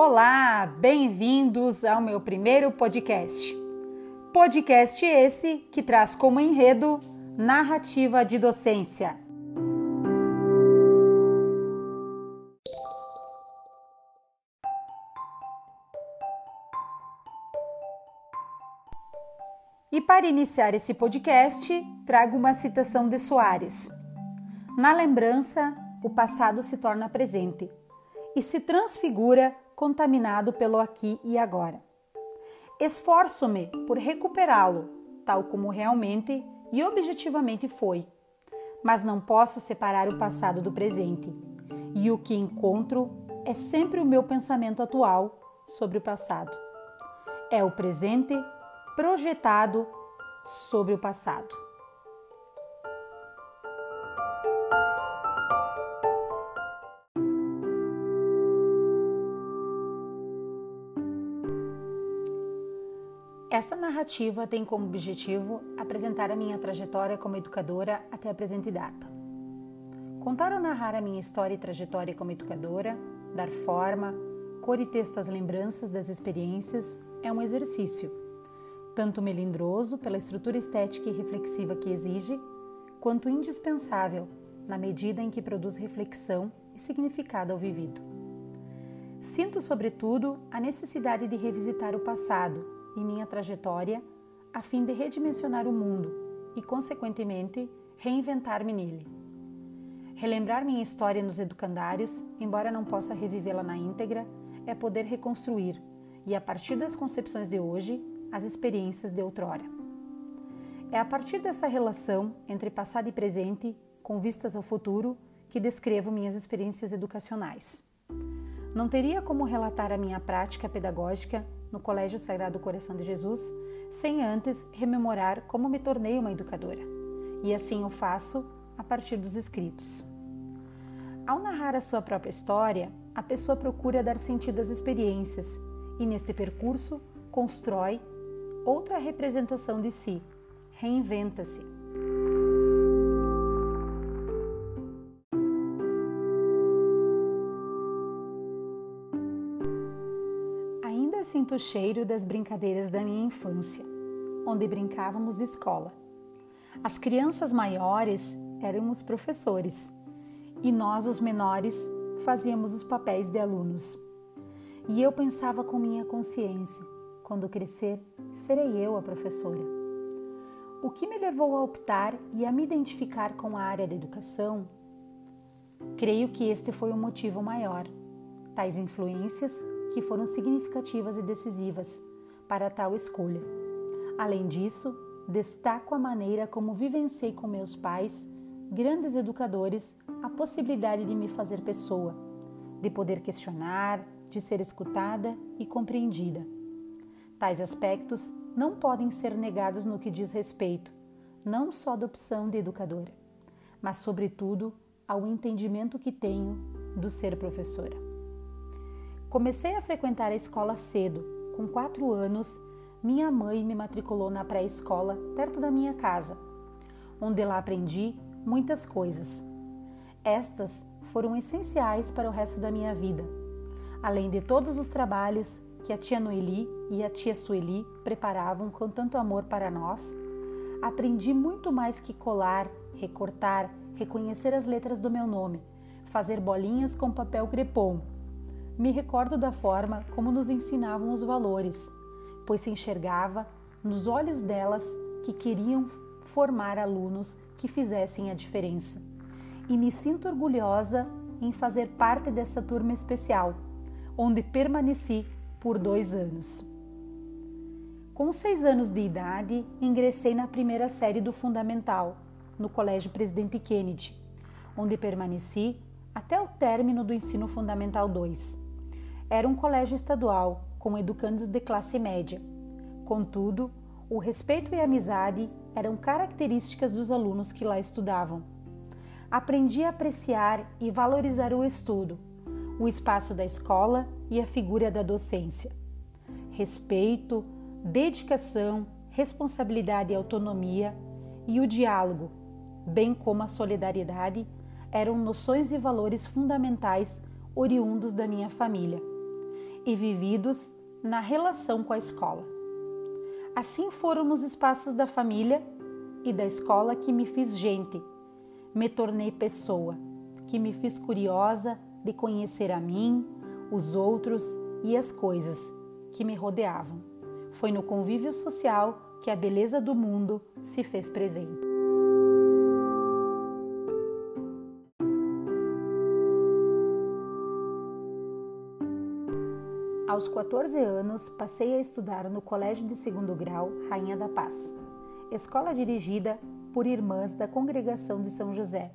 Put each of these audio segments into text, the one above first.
Olá, bem-vindos ao meu primeiro podcast. Podcast esse que traz como enredo narrativa de docência. E para iniciar esse podcast, trago uma citação de Soares. Na lembrança, o passado se torna presente e se transfigura contaminado pelo aqui e agora. Esforço-me por recuperá-lo, tal como realmente e objetivamente foi, mas não posso separar o passado do presente, e o que encontro é sempre o meu pensamento atual sobre o passado. É o presente projetado sobre o passado. Esta narrativa tem como objetivo apresentar a minha trajetória como educadora até a presente data. Contar ou narrar a minha história e trajetória como educadora, dar forma, cor e texto às lembranças das experiências é um exercício, tanto melindroso pela estrutura estética e reflexiva que exige, quanto indispensável na medida em que produz reflexão e significado ao vivido. Sinto, sobretudo, a necessidade de revisitar o passado em minha trajetória a fim de redimensionar o mundo e, consequentemente, reinventar-me nele. Relembrar minha história nos educandários, embora não possa revivê-la na íntegra, é poder reconstruir, e a partir das concepções de hoje, as experiências de outrora. É a partir dessa relação entre passado e presente, com vistas ao futuro, que descrevo minhas experiências educacionais. Não teria como relatar a minha prática pedagógica no Colégio Sagrado Coração de Jesus sem antes rememorar como me tornei uma educadora. E assim o faço a partir dos escritos. Ao narrar a sua própria história, a pessoa procura dar sentido às experiências e, neste percurso, constrói outra representação de si, reinventa-se. Sinto o cheiro das brincadeiras da minha infância, onde brincávamos de escola. As crianças maiores eram os professores e nós, os menores, fazíamos os papéis de alunos. E eu pensava com minha consciência: quando crescer, serei eu a professora. O que me levou a optar e a me identificar com a área da educação? Creio que este foi o motivo maior. Tais influências que foram significativas e decisivas para tal escolha. Além disso, destaco a maneira como vivenciei com meus pais, grandes educadores, a possibilidade de me fazer pessoa, de poder questionar, de ser escutada e compreendida. Tais aspectos não podem ser negados no que diz respeito, não só da opção de educadora, mas, sobretudo, ao entendimento que tenho do ser professora. Comecei a frequentar a escola cedo. Com quatro anos, minha mãe me matriculou na pré-escola perto da minha casa, onde lá aprendi muitas coisas. Estas foram essenciais para o resto da minha vida, além de todos os trabalhos que a tia Noeli e a tia Sueli preparavam com tanto amor para nós. Aprendi muito mais que colar, recortar, reconhecer as letras do meu nome, fazer bolinhas com papel crepom me recordo da forma como nos ensinavam os valores, pois se enxergava nos olhos delas que queriam formar alunos que fizessem a diferença. E me sinto orgulhosa em fazer parte dessa turma especial, onde permaneci por dois anos. Com seis anos de idade, ingressei na primeira série do Fundamental, no Colégio Presidente Kennedy, onde permaneci até o término do Ensino Fundamental 2. Era um colégio estadual, com educandos de classe média. Contudo, o respeito e a amizade eram características dos alunos que lá estudavam. Aprendi a apreciar e valorizar o estudo, o espaço da escola e a figura da docência. Respeito, dedicação, responsabilidade e autonomia e o diálogo, bem como a solidariedade, eram noções e valores fundamentais oriundos da minha família e vividos na relação com a escola. Assim foram nos espaços da família e da escola que me fiz gente, me tornei pessoa, que me fiz curiosa de conhecer a mim, os outros e as coisas que me rodeavam. Foi no convívio social que a beleza do mundo se fez presente. Aos 14 anos, passei a estudar no Colégio de Segundo Grau Rainha da Paz, escola dirigida por irmãs da Congregação de São José.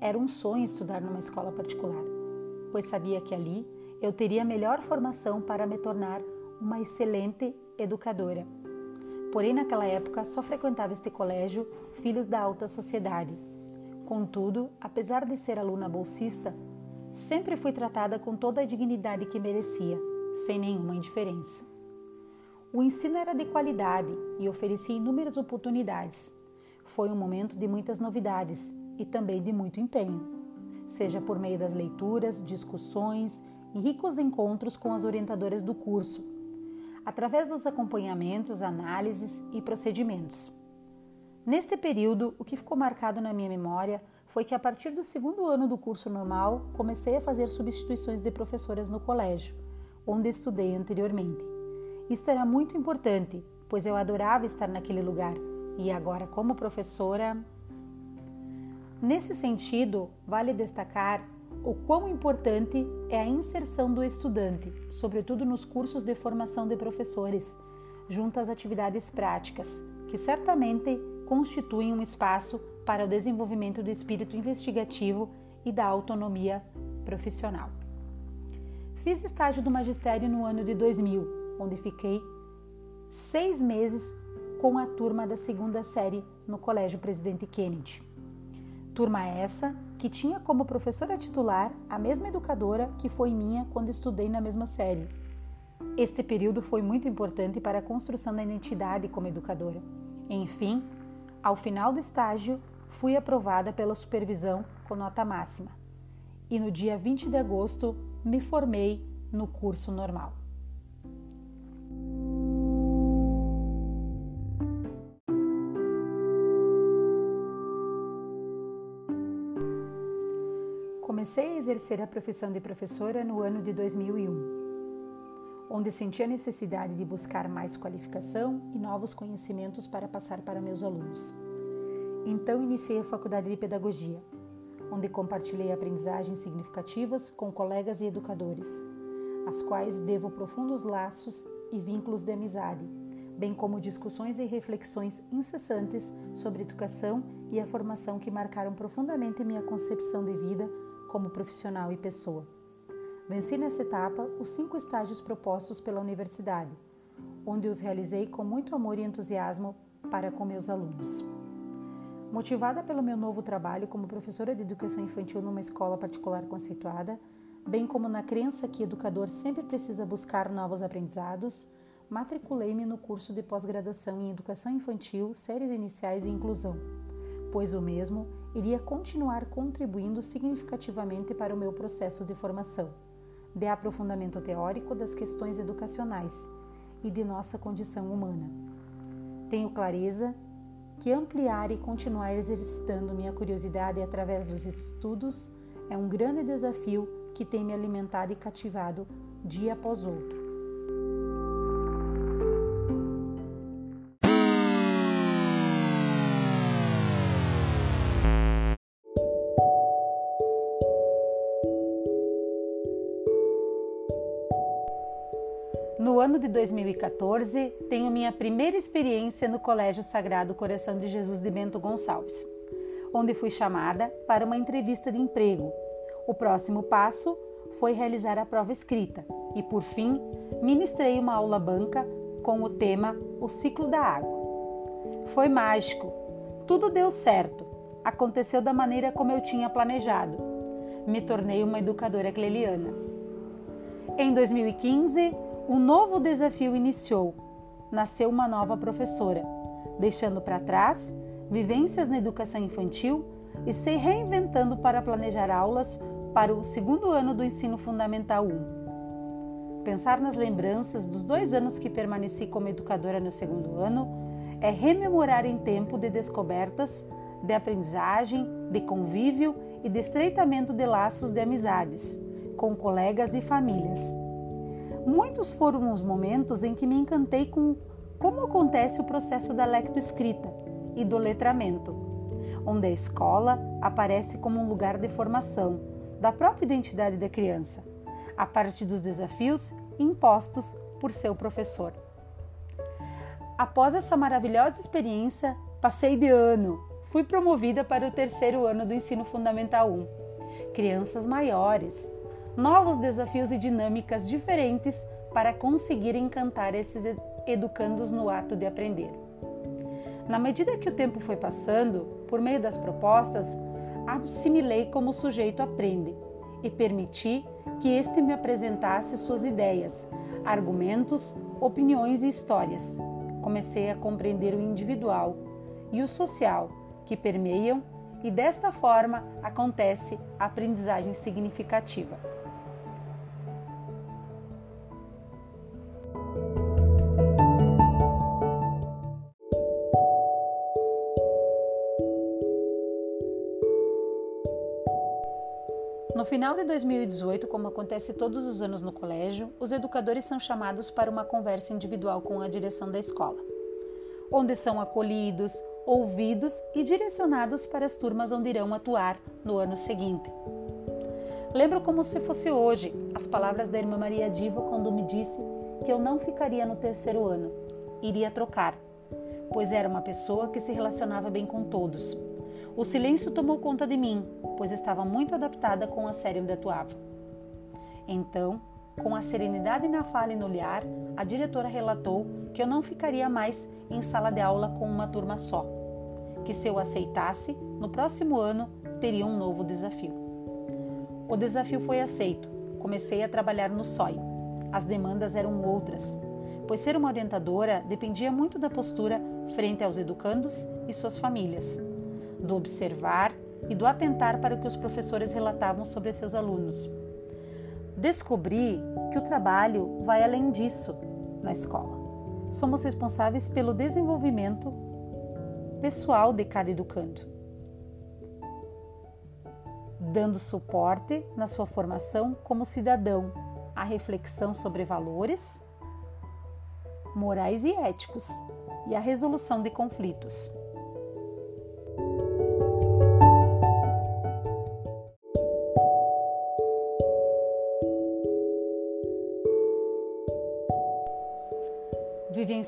Era um sonho estudar numa escola particular, pois sabia que ali eu teria a melhor formação para me tornar uma excelente educadora. Porém, naquela época, só frequentava este colégio filhos da alta sociedade. Contudo, apesar de ser aluna bolsista, sempre fui tratada com toda a dignidade que merecia, sem nenhuma indiferença. O ensino era de qualidade e oferecia inúmeras oportunidades. Foi um momento de muitas novidades e também de muito empenho, seja por meio das leituras, discussões e ricos encontros com as orientadoras do curso através dos acompanhamentos, análises e procedimentos. Neste período, o que ficou marcado na minha memória foi que a partir do segundo ano do curso normal, comecei a fazer substituições de professoras no colégio, onde estudei anteriormente. Isso era muito importante, pois eu adorava estar naquele lugar e agora, como professora. Nesse sentido, vale destacar o quão importante é a inserção do estudante, sobretudo nos cursos de formação de professores, junto às atividades práticas, que certamente constituem um espaço para o desenvolvimento do espírito investigativo e da autonomia profissional. Fiz estágio do magistério no ano de 2000, onde fiquei seis meses com a turma da segunda série no Colégio Presidente Kennedy. Turma essa que tinha como professora titular a mesma educadora que foi minha quando estudei na mesma série. Este período foi muito importante para a construção da identidade como educadora. Enfim, ao final do estágio, fui aprovada pela supervisão com nota máxima. E no dia 20 de agosto, me formei no curso normal. Comecei a exercer a profissão de professora no ano de 2001, onde senti a necessidade de buscar mais qualificação e novos conhecimentos para passar para meus alunos. Então iniciei a faculdade de pedagogia, onde compartilhei aprendizagens significativas com colegas e educadores, às quais devo profundos laços e vínculos de amizade, bem como discussões e reflexões incessantes sobre educação e a formação que marcaram profundamente minha concepção de vida como profissional e pessoa. Venci nessa etapa os cinco estágios propostos pela universidade, onde os realizei com muito amor e entusiasmo para com meus alunos. Motivada pelo meu novo trabalho como professora de educação infantil numa escola particular conceituada, bem como na crença que educador sempre precisa buscar novos aprendizados, matriculei-me no curso de pós-graduação em Educação Infantil, Séries Iniciais e Inclusão, pois o mesmo iria continuar contribuindo significativamente para o meu processo de formação, de aprofundamento teórico das questões educacionais e de nossa condição humana. Tenho clareza que ampliar e continuar exercitando minha curiosidade através dos estudos é um grande desafio que tem me alimentado e cativado dia após outro. 2014, tenho minha primeira experiência no Colégio Sagrado Coração de Jesus de Bento Gonçalves, onde fui chamada para uma entrevista de emprego. O próximo passo foi realizar a prova escrita e, por fim, ministrei uma aula banca com o tema O Ciclo da Água. Foi mágico, tudo deu certo, aconteceu da maneira como eu tinha planejado. Me tornei uma educadora cleliana. Em 2015, um novo desafio iniciou. Nasceu uma nova professora, deixando para trás vivências na educação infantil e se reinventando para planejar aulas para o segundo ano do ensino fundamental 1. pensar nas lembranças dos dois anos que permaneci como educadora no segundo ano é rememorar em tempo de descobertas, de aprendizagem, de convívio e de estreitamento de laços de amizades com colegas e famílias. Muitos foram os momentos em que me encantei com como acontece o processo da lectoescrita e do letramento, onde a escola aparece como um lugar de formação da própria identidade da criança, a partir dos desafios impostos por seu professor. Após essa maravilhosa experiência, passei de ano, fui promovida para o terceiro ano do ensino fundamental 1. Crianças maiores, novos desafios e dinâmicas diferentes para conseguir encantar esses educandos no ato de aprender. Na medida que o tempo foi passando, por meio das propostas, assimilei como o sujeito aprende e permiti que este me apresentasse suas ideias, argumentos, opiniões e histórias. Comecei a compreender o individual e o social que permeiam e desta forma acontece a aprendizagem significativa. No final de 2018, como acontece todos os anos no colégio, os educadores são chamados para uma conversa individual com a direção da escola, onde são acolhidos, ouvidos e direcionados para as turmas onde irão atuar no ano seguinte. Lembro como se fosse hoje as palavras da irmã Maria Diva quando me disse que eu não ficaria no terceiro ano, iria trocar, pois era uma pessoa que se relacionava bem com todos, o silêncio tomou conta de mim, pois estava muito adaptada com a série onde atuava. Então, com a serenidade na fala e no olhar, a diretora relatou que eu não ficaria mais em sala de aula com uma turma só, que se eu aceitasse, no próximo ano teria um novo desafio. O desafio foi aceito. Comecei a trabalhar no SOI. As demandas eram outras, pois ser uma orientadora dependia muito da postura frente aos educandos e suas famílias do observar e do atentar para o que os professores relatavam sobre seus alunos. Descobri que o trabalho vai além disso na escola. Somos responsáveis pelo desenvolvimento pessoal de cada educando, dando suporte na sua formação como cidadão, a reflexão sobre valores morais e éticos e a resolução de conflitos.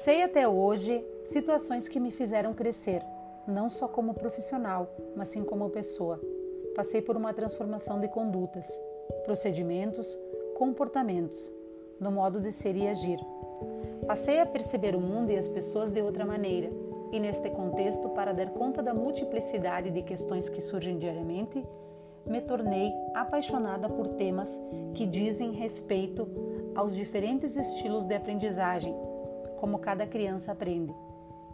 Vivenciei até hoje situações que me fizeram crescer, não só como profissional, mas sim como pessoa. Passei por uma transformação de condutas, procedimentos, comportamentos, no modo de ser e agir. Passei a perceber o mundo e as pessoas de outra maneira, e neste contexto, para dar conta da multiplicidade de questões que surgem diariamente, me tornei apaixonada por temas que dizem respeito aos diferentes estilos de aprendizagem como cada criança aprende,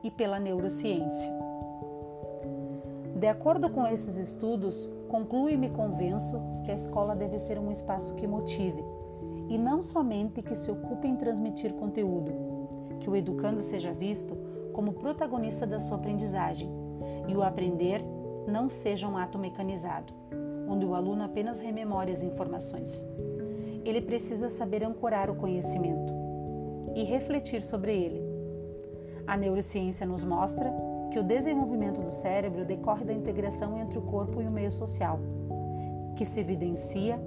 e pela neurociência. De acordo com esses estudos, concluo e me convenço que a escola deve ser um espaço que motive, e não somente que se ocupe em transmitir conteúdo, que o educando seja visto como protagonista da sua aprendizagem e o aprender não seja um ato mecanizado, onde o aluno apenas rememore as informações. Ele precisa saber ancorar o conhecimento, e refletir sobre ele. A neurociência nos mostra que o desenvolvimento do cérebro decorre da integração entre o corpo e o meio social, que se evidencia,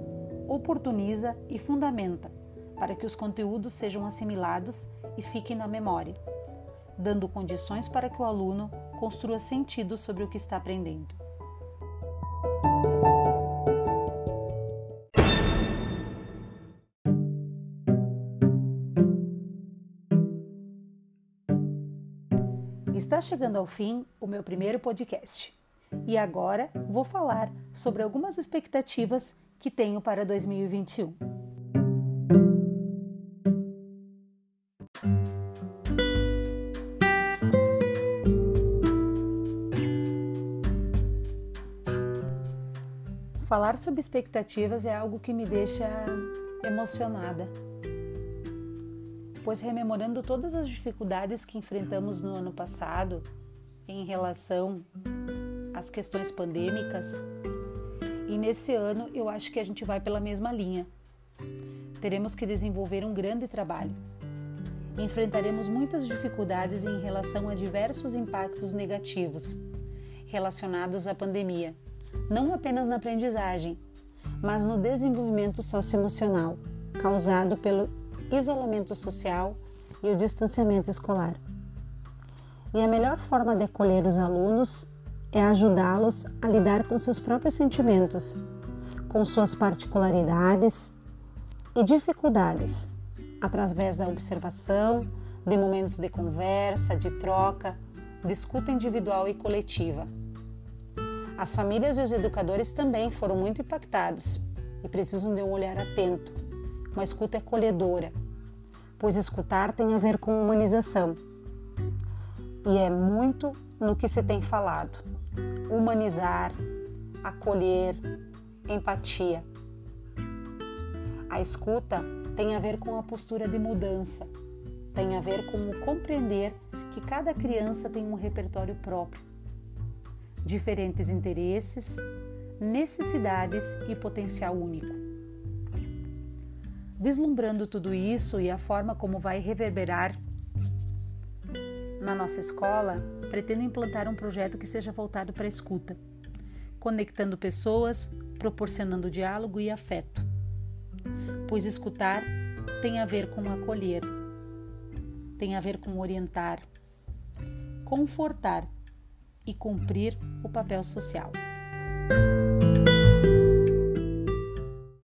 oportuniza e fundamenta para que os conteúdos sejam assimilados e fiquem na memória, dando condições para que o aluno construa sentido sobre o que está aprendendo. Está chegando ao fim o meu primeiro podcast. E agora vou falar sobre algumas expectativas que tenho para 2021. Falar sobre expectativas é algo que me deixa emocionada, pois rememorando todas as dificuldades que enfrentamos no ano passado em relação às questões pandêmicas, e nesse ano eu acho que a gente vai pela mesma linha. Teremos que desenvolver um grande trabalho. Enfrentaremos muitas dificuldades em relação a diversos impactos negativos relacionados à pandemia, não apenas na aprendizagem, mas no desenvolvimento socioemocional causado pelo isolamento social e o distanciamento escolar. E a melhor forma de acolher os alunos é ajudá-los a lidar com seus próprios sentimentos, com suas particularidades e dificuldades, através da observação, de momentos de conversa, de troca, de escuta individual e coletiva. As famílias e os educadores também foram muito impactados e precisam de um olhar atento, uma escuta acolhedora, pois escutar tem a ver com humanização. E é muito no que se tem falado: humanizar, acolher, empatia. A escuta tem a ver com a postura de mudança, tem a ver com o compreender que cada criança tem um repertório próprio, diferentes interesses, necessidades e potencial único. Vislumbrando tudo isso e a forma como vai reverberar na nossa escola, pretendo implantar um projeto que seja voltado para a escuta, conectando pessoas, proporcionando diálogo e afeto. Pois escutar tem a ver com acolher, tem a ver com orientar, confortar e cumprir o papel social.